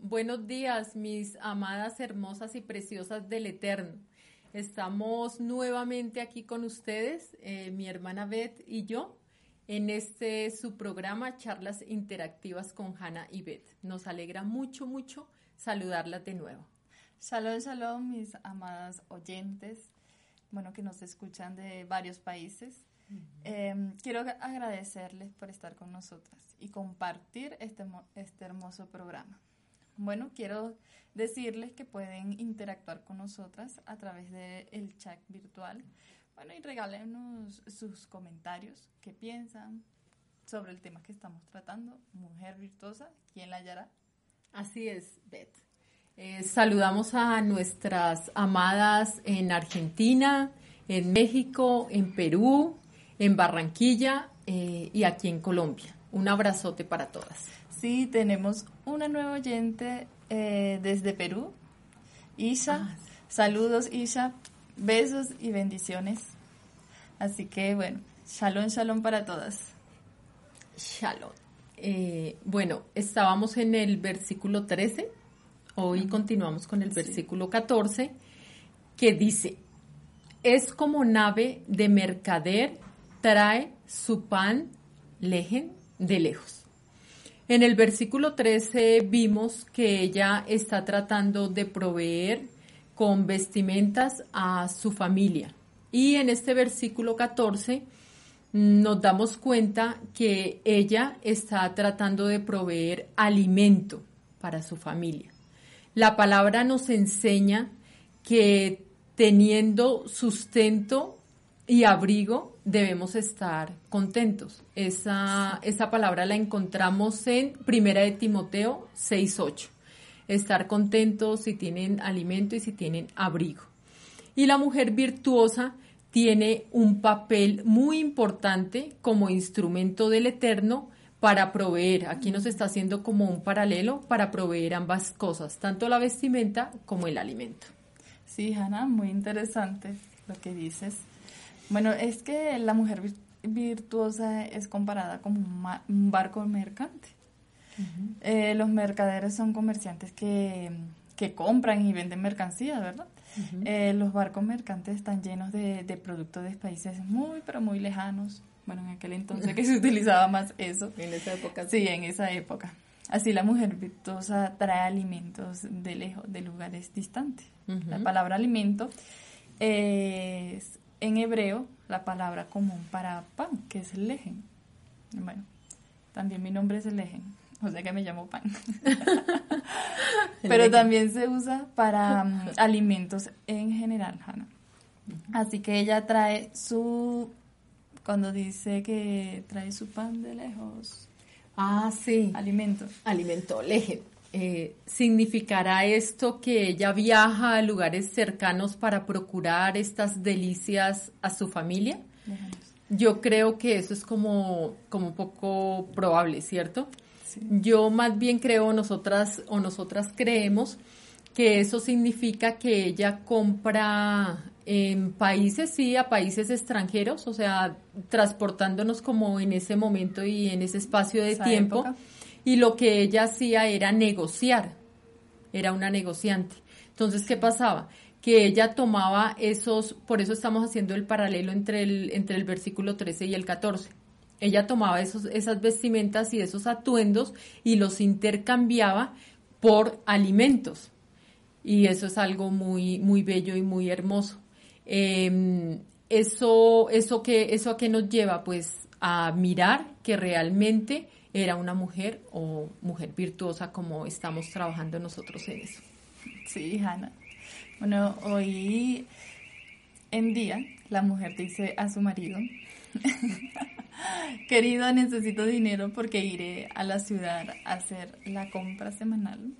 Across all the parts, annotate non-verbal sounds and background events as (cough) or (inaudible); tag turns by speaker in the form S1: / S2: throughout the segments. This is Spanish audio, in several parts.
S1: Buenos días, mis amadas, hermosas y preciosas del Eterno. Estamos nuevamente aquí con ustedes, eh, mi hermana Beth y yo, en este su programa Charlas Interactivas con Hanna y Beth. Nos alegra mucho, mucho saludarlas de nuevo.
S2: Shalom, shalom, mis amadas oyentes, bueno, que nos escuchan de varios países. Em, quiero agradecerles por estar con nosotras y compartir este, este hermoso programa. Bueno, quiero decirles que pueden interactuar con nosotras a través del chat virtual. Bueno, y regálenos sus comentarios, qué piensan sobre el tema que estamos tratando, mujer virtuosa, ¿quién la hallará?
S1: Así es, Beth. Eh, saludamos a nuestras amadas en Argentina, en México, en Perú, en Barranquilla eh, y aquí en Colombia. Un abrazote para todas.
S2: Sí, tenemos una nueva oyente eh, desde Perú, Isha. Ah, Saludos, Isha. Besos y bendiciones. Así que bueno, shalom, shalom para todas.
S1: Shalom. Eh, bueno, estábamos en el versículo 13. Hoy continuamos con el versículo 14 que dice, es como nave de mercader, trae su pan, lejen de lejos. En el versículo 13 vimos que ella está tratando de proveer con vestimentas a su familia. Y en este versículo 14 nos damos cuenta que ella está tratando de proveer alimento para su familia. La palabra nos enseña que teniendo sustento y abrigo debemos estar contentos. Esa, esa palabra la encontramos en Primera de Timoteo 6.8. Estar contentos si tienen alimento y si tienen abrigo. Y la mujer virtuosa tiene un papel muy importante como instrumento del Eterno para proveer. Aquí nos está haciendo como un paralelo para proveer ambas cosas, tanto la vestimenta como el alimento.
S2: Sí, Hanna, muy interesante lo que dices. Bueno, es que la mujer virtuosa es comparada como un, barco mercante. Eh, los mercaderes son comerciantes que, compran y venden mercancía, ¿verdad? Eh, los barcos mercantes están llenos de, productos de países muy, pero muy lejanos. Bueno, en aquel entonces que se (laughs) utilizaba más eso.
S1: En esa época.
S2: Sí, en esa época. Así la mujer virtuosa trae alimentos de lejos, de lugares distantes. La palabra alimento es en hebreo la palabra común para pan, que es lejen. Bueno, también mi nombre es lejen, o sea que me llamo pan. (laughs) Pero también se usa para mm, (laughs) alimentos en general, Hannah. Así que ella trae su, cuando dice que trae su pan de lejos.
S1: Ah, sí.
S2: Alimento.
S1: Alimento, lejen. Eh, ¿Significará esto que ella viaja a lugares cercanos para procurar estas delicias a su familia? Yo creo que eso es como, como un poco probable, ¿cierto? Yo más bien creo, nosotras o nosotras creemos que eso significa que ella compra en países, sí, a países extranjeros, o sea, transportándonos como en ese momento y en ese espacio de tiempo y lo que ella hacía era negociar, era una negociante. Entonces, ¿qué pasaba? Que ella tomaba esos, por eso estamos haciendo el paralelo entre el, entre el versículo 13 y el 14. Ella tomaba esos, esas vestimentas y esos atuendos y los intercambiaba por alimentos. Y eso es algo muy, muy bello y muy hermoso. Em, eso, eso, que, ¿Eso a qué nos lleva? Pues a mirar que realmente era una mujer o mujer virtuosa como estamos trabajando nosotros en eso.
S2: Sí, Hanna. Bueno, hoy en día la mujer dice a su marido, (laughs) querido, necesito dinero porque iré a la ciudad a hacer la compra semanal.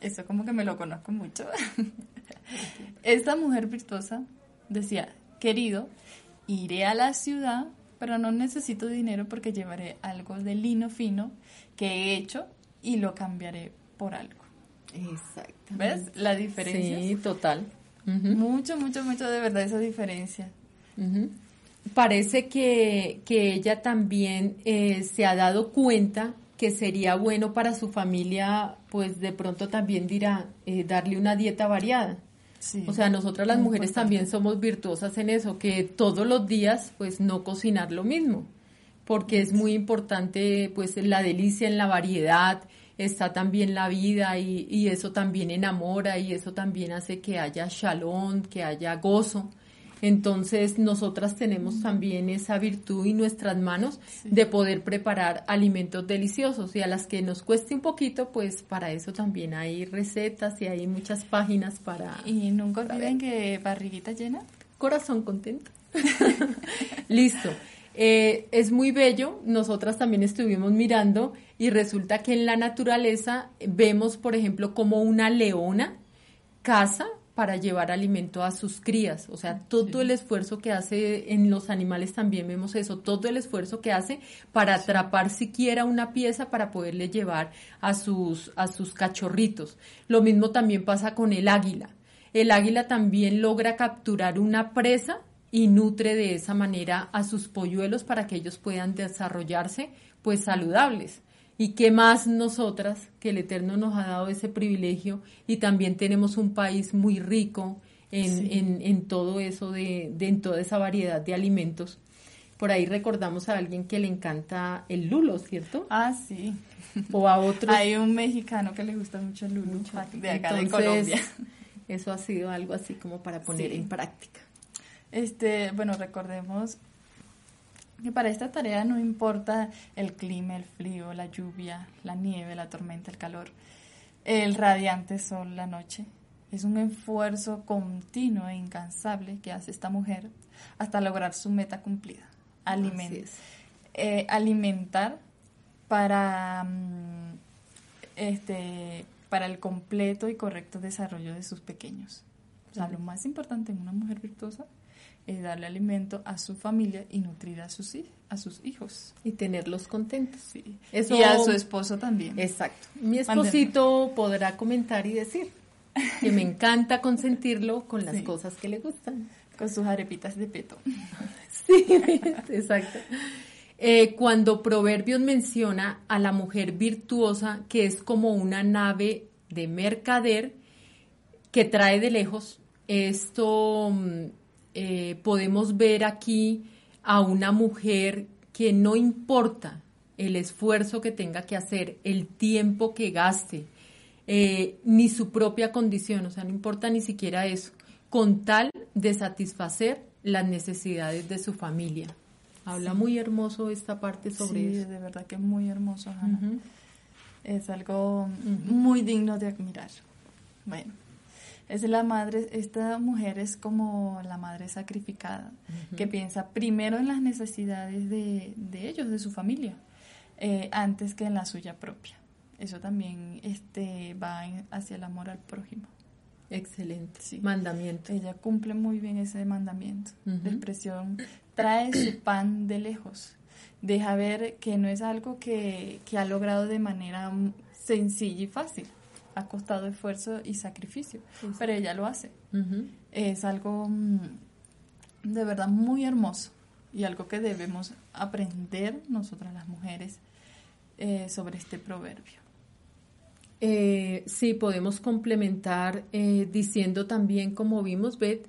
S2: Eso como que me lo conozco mucho. (laughs) Esta mujer virtuosa decía, querido, iré a la ciudad pero no necesito dinero porque llevaré algo de lino fino que he hecho y lo cambiaré por algo.
S1: Exacto.
S2: ¿Ves la diferencia?
S1: Sí, total.
S2: Mucho, mucho, mucho de verdad esa diferencia.
S1: Parece que, ella también eh, se ha dado cuenta que sería bueno para su familia, pues de pronto también dirá eh, darle una dieta variada. O sea, nosotras las mujeres también somos virtuosas en eso, que todos los días pues no cocinar lo mismo, porque es muy importante pues la delicia en la variedad, está también la vida y, y eso también enamora y eso también hace que haya shalom, que haya gozo. Entonces, nosotras tenemos también esa virtud en nuestras manos de poder preparar alimentos deliciosos y a las que nos cueste un poquito, pues para eso también hay recetas y hay muchas páginas para...
S2: Y nunca olviden que barriguita llena.
S1: Corazón contento. (laughs) (laughs) Listo. Eh, es muy bello, nosotras también estuvimos mirando y resulta que en la naturaleza vemos, por ejemplo, como una leona caza para llevar alimento a sus crías. O sea, todo el esfuerzo que hace en los animales también vemos eso, todo el esfuerzo que hace para atrapar siquiera una pieza para poderle llevar a sus, a sus cachorritos. Lo mismo también pasa con el águila. El águila también logra capturar una presa y nutre de esa manera a sus polluelos para que ellos puedan desarrollarse pues saludables. Y qué más nosotras, que el Eterno nos ha dado ese privilegio y también tenemos un país muy rico en, en, todo eso, de, en toda esa variedad de alimentos. Por ahí recordamos a alguien que le encanta el lulo, ¿cierto?
S2: Ah, sí.
S1: O a otro.
S2: Hay un mexicano que le gusta mucho el lulo, de acá de Colombia.
S1: Eso ha sido algo así como para poner en práctica.
S2: Este, bueno, recordemos que para esta tarea no importa el clima, el frío, la lluvia, la nieve, la tormenta, el calor, el radiante sol, la noche. Es un esfuerzo continuo e incansable que hace esta mujer hasta lograr su meta cumplida. Eh, alimentar para, mm, este, para el completo y correcto desarrollo de sus pequeños. O sea, lo más importante en una mujer virtuosa es darle alimento a su familia y nutrir a sus, a sus hijos.
S1: Y tenerlos contentos.
S2: Sí. y a su esposo también.
S1: Exacto. Mi esposito podrá comentar y decir que me (laughs) encanta consentirlo con las cosas que le gustan.
S2: Con sus arepitas de peto. (laughs)
S1: sí, exacto. Eh, cuando Proverbios menciona a la mujer virtuosa que es como una nave de mercader que trae de lejos, esto mm, eh, podemos ver aquí a una mujer que no importa el esfuerzo que tenga que hacer, el tiempo que gaste, eh, ni su propia condición, o sea, no importa ni siquiera eso, con tal de satisfacer las necesidades de su familia. Habla muy hermoso esta parte sobre
S2: sí,
S1: eso.
S2: de verdad que es muy hermoso, Es algo muy digno de admirar. Bueno es la madre, esta mujer es como la madre sacrificada, que piensa primero en las necesidades de, ellos, de su familia, eh, antes que en la suya propia. Eso también este, va hacia el amor al prójimo.
S1: Excelente. Sí. Mandamiento.
S2: Ella cumple muy bien ese mandamiento. La expresión trae su pan de lejos. Deja ver que no es algo que, que ha logrado de manera sencilla y fácil ha costado esfuerzo y sacrificio, pero ella lo hace. Es algo mm, de verdad muy hermoso y algo que debemos aprender nosotras las mujeres eh, sobre este proverbio.
S1: Eh, sí, podemos complementar eh, diciendo también, como vimos, Beth,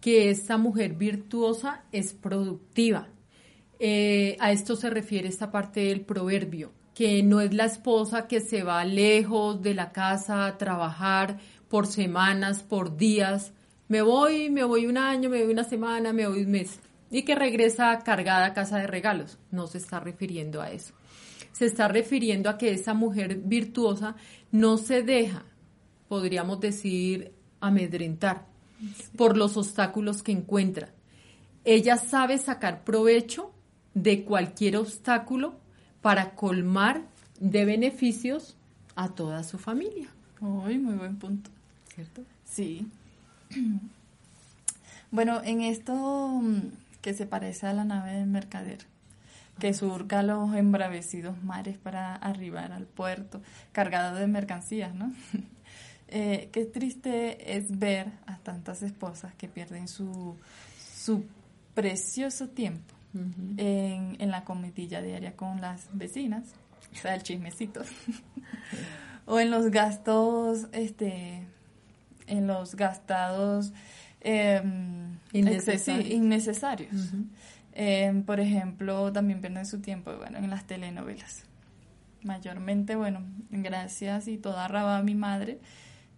S1: que esta mujer virtuosa es productiva. a esto se refiere esta parte del proverbio que no es la esposa que se va lejos de la casa a trabajar por semanas, por días. Me voy, me voy un año, me voy una semana, me voy un mes. Y que regresa cargada a casa de regalos. No se está refiriendo a eso. Se está refiriendo a que esa mujer virtuosa no se deja, podríamos decir, amedrentar por los obstáculos que encuentra. Ella sabe sacar provecho de cualquier obstáculo para colmar de beneficios a toda su familia.
S2: Uy, muy buen punto.
S1: ¿Cierto?
S2: Sí. (clears throat) Bueno, en esto mm, que se parece a la nave del mercader, que surca los embravecidos mares para arribar al puerto, cargado de mercancías, ¿no? (laughs) Eh, qué triste es ver a tantas esposas que pierden su, su precioso tiempo en, la cometilla diaria con las vecinas o sea, el chismecito. (laughs) o en los gastos, este, en los gastados em, innecesarios. Em, por ejemplo, también pierden su tiempo, bueno, en las telenovelas. Mayormente, bueno, gracias y toda raba a mi madre,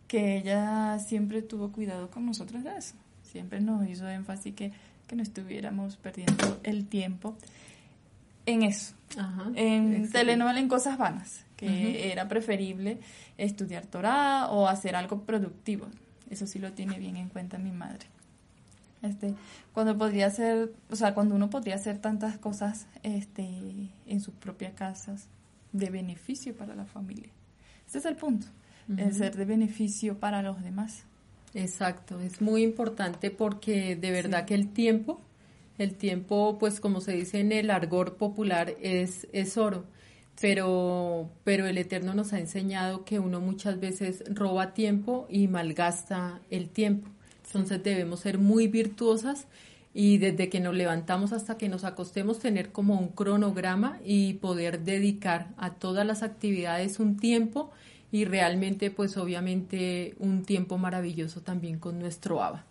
S2: que ella siempre tuvo cuidado con nosotros de eso. Siempre nos hizo énfasis que, que no estuviéramos perdiendo el tiempo en eso. en telenovelas, en cosas vanas, que era preferible estudiar Torah o hacer algo productivo. Eso sí lo tiene bien en cuenta mi madre. Este, cuando podría hacer, o sea, cuando uno podría hacer tantas cosas este, en sus propias casas de beneficio para la familia. Ese es el punto, el ser de beneficio para los demás.
S1: Exacto, es muy importante porque de verdad que el tiempo, el tiempo, pues como se dice en el argor popular, es, es oro. Pero, pero el Eterno nos ha enseñado que uno muchas veces roba tiempo y malgasta el tiempo. Entonces debemos ser muy virtuosas y desde que nos levantamos hasta que nos acostemos tener como un cronograma y poder dedicar a todas las actividades un tiempo y realmente pues obviamente un tiempo maravilloso también con nuestro ABA.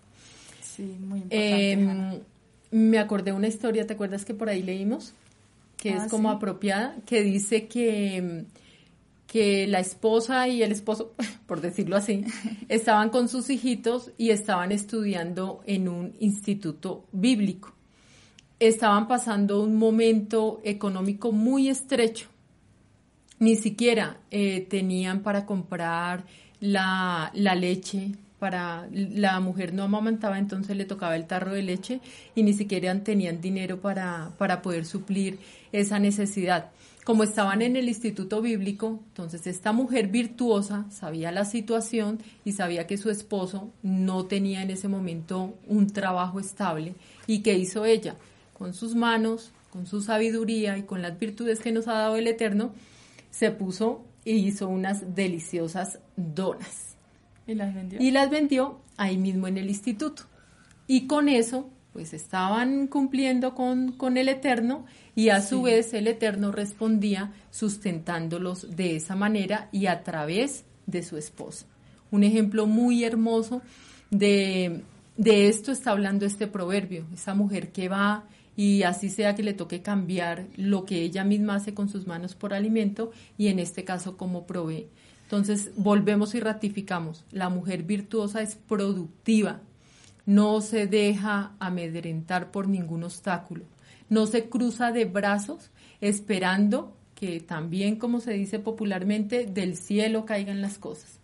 S2: Sí, muy importante. Em,
S1: me acordé una historia, ¿te acuerdas que por ahí leímos? Que es ah, como apropiada, que dice que em, que la esposa y el esposo, (laughs) por decirlo así, (laughs) estaban con sus hijitos y estaban estudiando en un instituto bíblico. Estaban pasando un momento económico muy estrecho. Ni siquiera eh, tenían para comprar la, la leche para la mujer no amamantaba, entonces le tocaba el tarro de leche y ni siquiera tenían dinero para, para poder suplir esa necesidad como estaban en el instituto bíblico, entonces esta mujer virtuosa sabía la situación y sabía que su esposo no tenía en ese momento un trabajo estable. ¿Y qué hizo ella? Con sus manos, con su sabiduría y con las virtudes que nos ha dado el Eterno, se puso y hizo unas deliciosas donas.
S2: ¿Y las vendió?
S1: Y las vendió ahí mismo en el instituto. Y con eso, pues estaban cumpliendo con, con el Eterno y a su vez el Eterno respondía sustentándolos de esa manera y a través de su esposa. Un ejemplo muy hermoso de, de esto está hablando este proverbio, esa mujer que va y así sea que le toque cambiar lo que ella misma hace con sus manos por alimento y en este caso como provee. Entonces volvemos y ratificamos, la mujer virtuosa es productiva, no se deja amedrentar por ningún obstáculo no se cruza de brazos esperando que también, como se dice popularmente, del cielo caigan las cosas.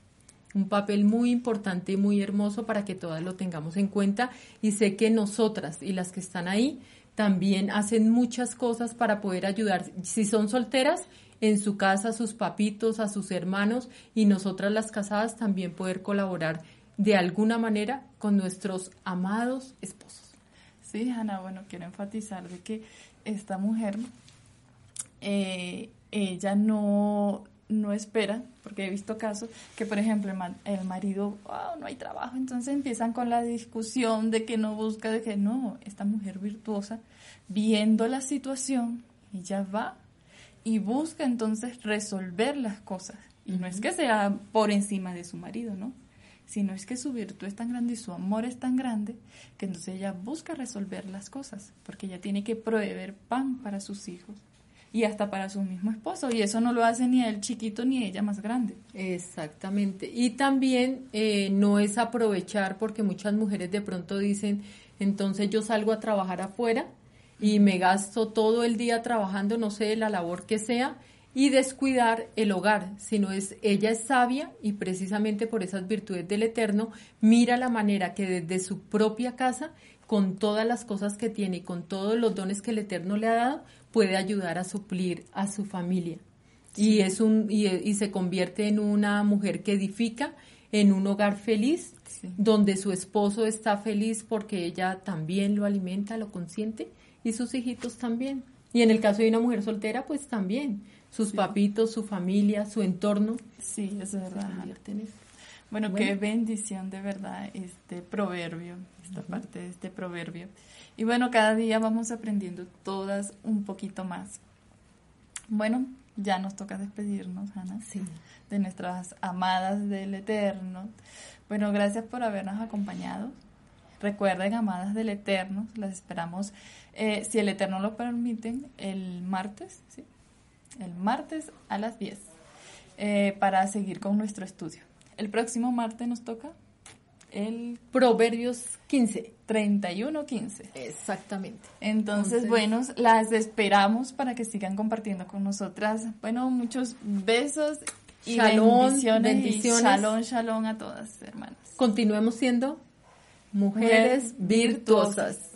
S1: Un papel muy importante y muy hermoso para que todas lo tengamos en cuenta y sé que nosotras y las que están ahí también hacen muchas cosas para poder ayudar. Si son solteras, en su casa a sus papitos, a sus hermanos y nosotras las casadas también poder colaborar de alguna manera con nuestros amados esposos.
S2: Sí, Ana, bueno, quiero enfatizar de que esta mujer, eh, ella no, no espera, porque he visto casos que, por ejemplo, el, marido, no hay trabajo, entonces empiezan con la discusión de que no busca, de que no, esta mujer virtuosa, viendo la situación, ella va y busca entonces resolver las cosas. Y no es que sea por encima de su marido, ¿no? sino es que su virtud es tan grande y su amor es tan grande que entonces ella busca resolver las cosas, porque ella tiene que proveer pan para sus hijos y hasta para su mismo esposo, y eso no lo hace ni él chiquito ni ella más grande.
S1: Exactamente, y también eh, no es aprovechar, porque muchas mujeres de pronto dicen, entonces yo salgo a trabajar afuera y me gasto todo el día trabajando, no sé, la labor que sea, y descuidar el hogar, sino es ella es sabia y precisamente por esas virtudes del Eterno mira la manera que desde su propia casa, con todas las cosas que tiene y con todos los dones que el Eterno le ha dado, puede ayudar a suplir a su familia. Y es un y, se convierte en una mujer que edifica en un hogar feliz, donde su esposo está feliz porque ella también lo alimenta, lo consiente y sus hijitos también. Y en el caso de una mujer soltera, pues también sus papitos, su familia, su entorno.
S2: Sí, es verdad. Bueno, qué bendición de verdad este proverbio, esta parte de este proverbio. Y bueno, cada día vamos aprendiendo todas un poquito más. Bueno, ya nos toca despedirnos, Ana,
S1: Sí.
S2: de nuestras amadas del Eterno. Bueno, gracias por habernos acompañado. Recuerden, amadas del Eterno, las esperamos, eh, si el Eterno lo permiten, el martes, ¿sí? El martes a las 10, eh, para seguir con nuestro estudio. El próximo martes nos toca el
S1: Proverbios 15.
S2: 31-15.
S1: Exactamente.
S2: Entonces,
S1: Entonces-
S2: bueno, las esperamos para que sigan compartiendo con nosotras. Bueno, muchos besos y
S1: Shalom,
S2: bendiciones. y
S1: bendiciones.
S2: shalom, shalom a todas, hermanas.
S1: Continuemos siendo mujeres virtuosas.